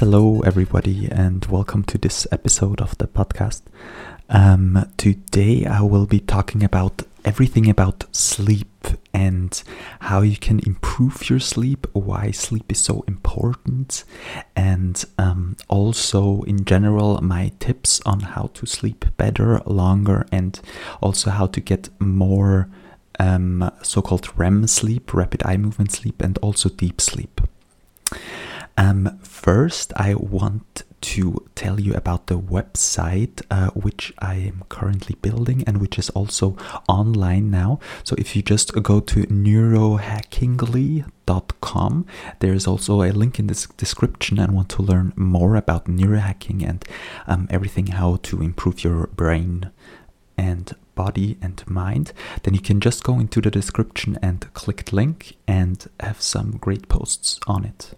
hello everybody, and welcome to this episode of the podcast. Um, today I will be talking about everything about sleep and how you can improve your sleep, why sleep is so important, and um, also in general my tips on how to sleep better, longer, and also how to get more um, so-called REM sleep, rapid eye movement sleep, and also deep sleep. Um, first, I want to tell you about the website uh, which I am currently building and which is also online now. So if you just go to neurohackingly.com, there is also a link in this description and want to learn more about neurohacking and um, everything how to improve your brain and body and mind, then you can just go into the description and click the link and have some great posts on it.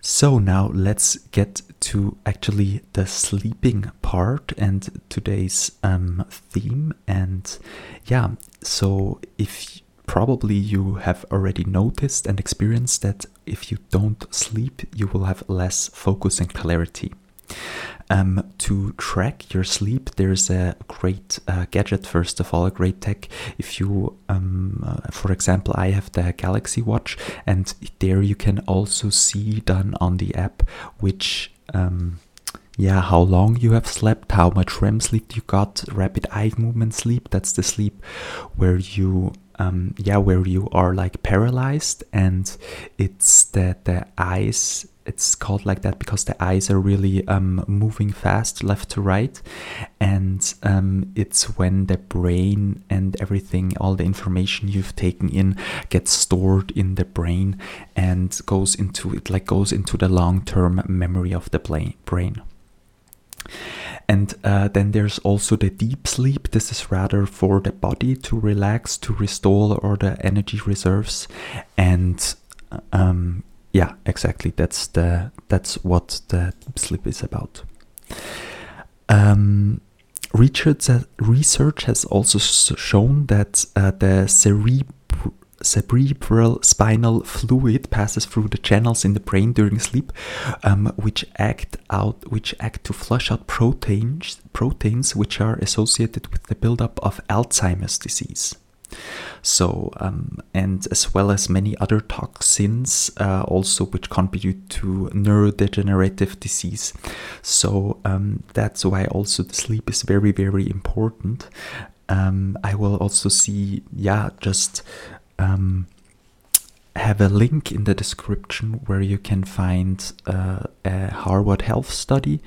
So now let's get to actually the sleeping part and today's um, theme. And yeah, so if probably you have already noticed and experienced that if you don't sleep, you will have less focus and clarity. Um, to track your sleep, there's a great uh, gadget, first of all, a great tech. If you, um, uh, for example, I have the Galaxy Watch, and there you can also see done on the app which. Um, yeah, how long you have slept, how much REM sleep you got, rapid eye movement sleep. That's the sleep where you um, yeah, where you are like paralyzed and it's that the eyes it's called like that because the eyes are really um, moving fast left to right and um, it's when the brain and everything all the information you've taken in gets stored in the brain and goes into it like goes into the long-term memory of the brain and uh, then there's also the deep sleep. This is rather for the body to relax, to restore or the energy reserves. And um, yeah, exactly. That's the that's what the sleep is about. Um, research, research has also shown that uh, the cerebral cerebral spinal fluid passes through the channels in the brain during sleep, um, which act out, which act to flush out proteins, proteins which are associated with the buildup of Alzheimer's disease. So, um, and as well as many other toxins, uh, also which contribute to neurodegenerative disease. So um, that's why also the sleep is very, very important. Um, I will also see, yeah, just um, have a link in the description where you can find uh, a Harvard Health study,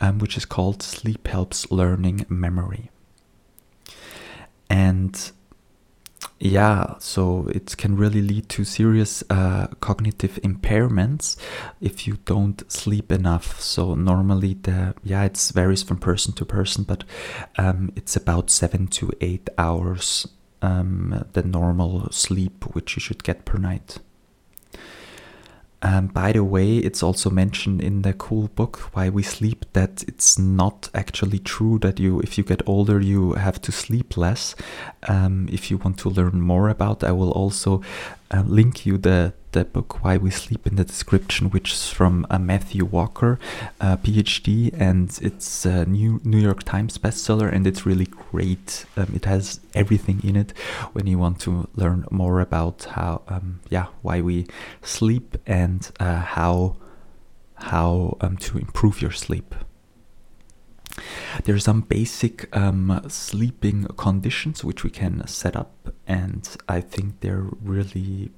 um, which is called Sleep Helps Learning Memory. And yeah, so it can really lead to serious uh, cognitive impairments if you don't sleep enough. So normally the yeah, it varies from person to person, but um, it's about seven to eight hours um, the normal sleep which you should get per night. Um, by the way, it's also mentioned in the cool book Why We Sleep that it's not actually true that you, if you get older, you have to sleep less. Um, if you want to learn more about, I will also uh, link you the the book Why We Sleep in the description, which is from uh, Matthew Walker, uh, PhD, and it's a new New York Times bestseller, and it's really great. Um, it has everything in it when you want to learn more about how, um, yeah, why we sleep and uh, how how um, to improve your sleep. There are some basic um, sleeping conditions which we can set up, and I think they're really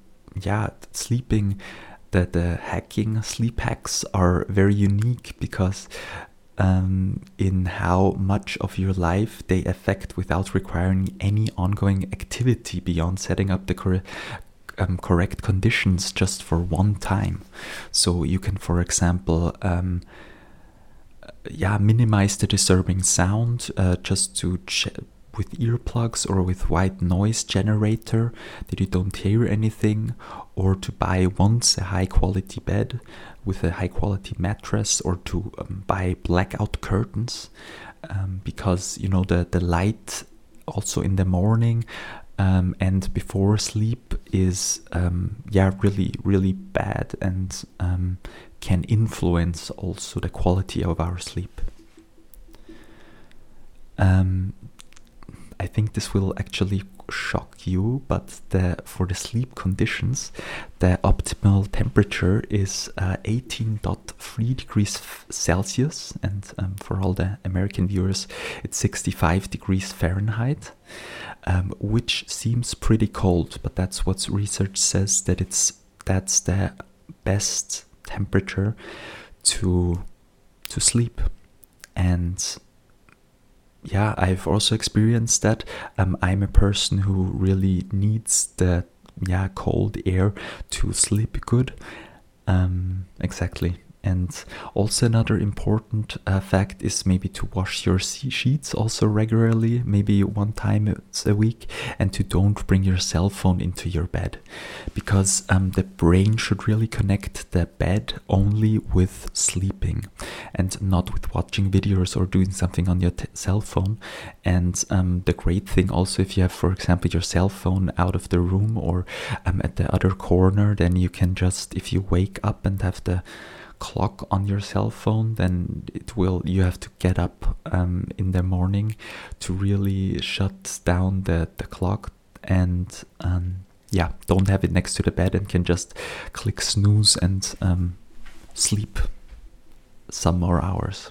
yeah, sleeping, the, the hacking, sleep hacks are very unique because um, in how much of your life they affect without requiring any ongoing activity beyond setting up the cor- um, correct conditions just for one time. So you can, for example, um, yeah, minimize the disturbing sound uh, just to with earplugs or with white noise generator that you don't hear anything, or to buy once a high quality bed with a high quality mattress, or to um, buy blackout curtains um, because you know the, the light also in the morning um, and before sleep is um, yeah really really bad and um, can influence also the quality of our sleep. Um, I think this will actually shock you, but the, for the sleep conditions, the optimal temperature is uh, 18.3 degrees Celsius, and um, for all the American viewers, it's 65 degrees Fahrenheit, um, which seems pretty cold, but that's what research says that it's that's the best temperature to to sleep, and yeah, I've also experienced that. Um, I'm a person who really needs the yeah cold air to sleep good. Um, exactly. And also another important uh, fact is maybe to wash your sheets also regularly, maybe one time a week, and to don't bring your cell phone into your bed, because um, the brain should really connect the bed only with sleeping, and not with watching videos or doing something on your cell phone. And um, the great thing also, if you have, for example, your cell phone out of the room or um, at the other corner, then you can just, if you wake up and have the clock on your cell phone, then it will. You have to get up um, in the morning to really shut down the the clock and um, yeah, don't have it next to the bed and can just click snooze and um, sleep some more hours.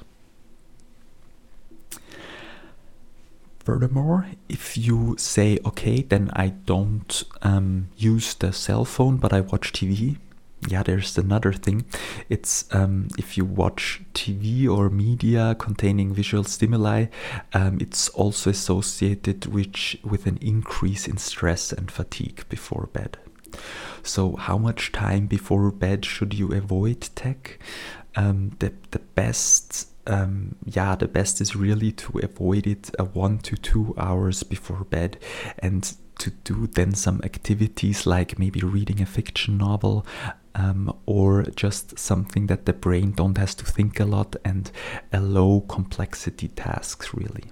Furthermore, if you say, okay, then I don't um, use the cell phone, but I watch TV, yeah, there's another thing. It's um, if you watch TV or media containing visual stimuli, um, it's also associated with, with an increase in stress and fatigue before bed. So, how much time before bed should you avoid tech? Um, the the best um, yeah, the best is really to avoid it uh, one to two hours before bed and to do then some activities like maybe reading a fiction novel um, or just something that the brain don't has to think a lot and a low complexity tasks really.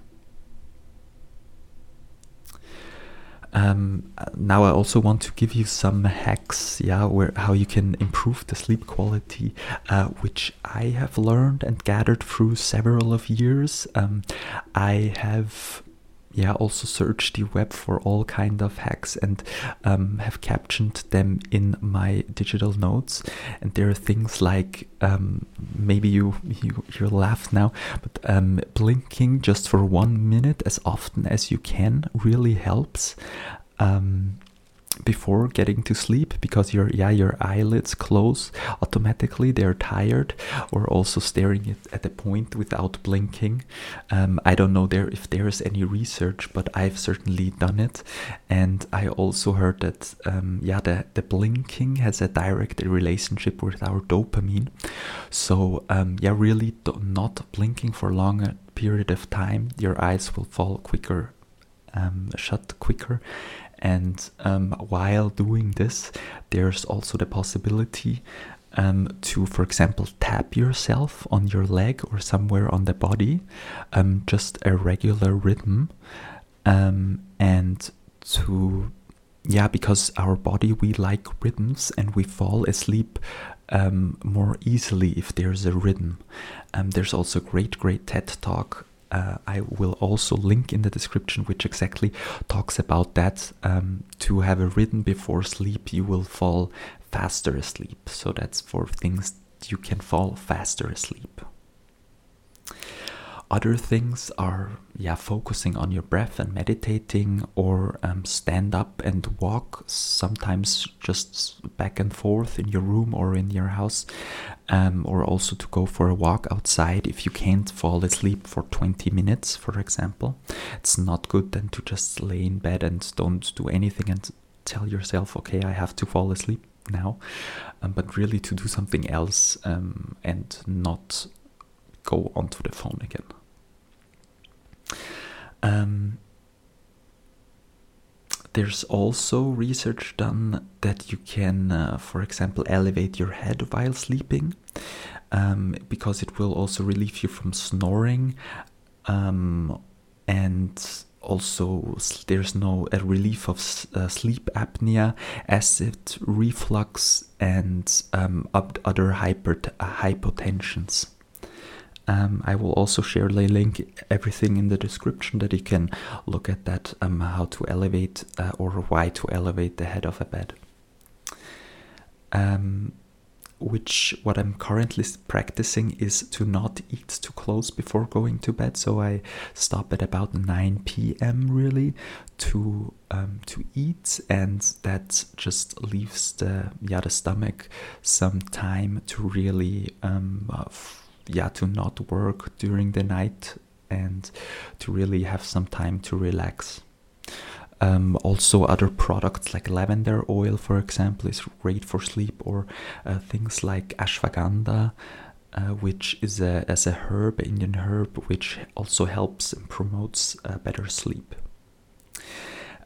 Um, now I also want to give you some hacks, yeah, where how you can improve the sleep quality, uh, which I have learned and gathered through several of years. Um, I have yeah also search the web for all kind of hacks and um, have captioned them in my digital notes. And there are things like um, maybe you you you laugh now but um, blinking just for one minute as often as you can really helps. Um, before getting to sleep because your yeah your eyelids close automatically they're tired or also staring at, the point without blinking. Um, i don't know there if there is any research but i've certainly done it. And i also heard that um, yeah the, the blinking has a direct relationship with our dopamine. So um, yeah really not blinking for a longer period of time your eyes will fall quicker um, shut quicker and um, while doing this, there's also the possibility um, to, for example, tap yourself on your leg or somewhere on the body, um, just a regular rhythm, um, and to, yeah, because our body, we like rhythms and we fall asleep um, more easily if there's a rhythm. Um, there's also a great, great TED talk uh, I will also link in the description, which exactly talks about that. Um, to have a rhythm before sleep, you will fall faster asleep. So that's for things you can fall faster asleep. Other things are, yeah, focusing on your breath and meditating, or um, stand up and walk. Sometimes just back and forth in your room or in your house, um, or also to go for a walk outside if you can't fall asleep for 20 minutes, for example. It's not good then to just lay in bed and don't do anything and tell yourself, okay, I have to fall asleep now, um, but really to do something else um, and not go onto the phone again. Um, there's also research done that you can, uh, for example, elevate your head while sleeping um, because it will also relieve you from snoring um, and also there's no a relief of uh, sleep apnea, acid reflux, and um, other hyper uh, hypotensions. Um, I will also share the link everything in the description that you can look at that um, how to elevate uh, or why to elevate the head of a bed. Um, which what I'm currently practicing is to not eat too close before going to bed. So I stop at about 9 p.m. really to um, to eat, and that just leaves the yeah the stomach some time to really um, uh, yeah to not work during the night and to really have some time to relax. Um, also, other products like lavender oil, for example, is great for sleep, or uh, things like ashwagandha, uh, which is a, as a herb, Indian herb, which also helps and promotes uh, better sleep.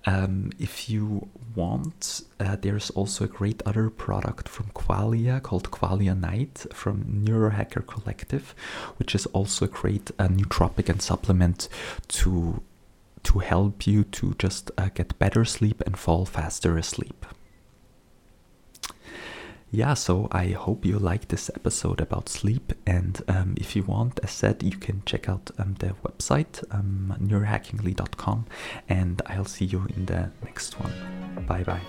Um, if you want, uh, there's also a great other product from Qualia called Qualia Night from Neurohacker Collective, which is also a great uh, nootropic and supplement to to help you to just uh, get better sleep and fall faster asleep. Yeah, so I hope you like this episode about sleep. And um, if you want, as said, you can check out um, the website, um, neurohackingly.com. And I'll see you in the next one. Bye bye.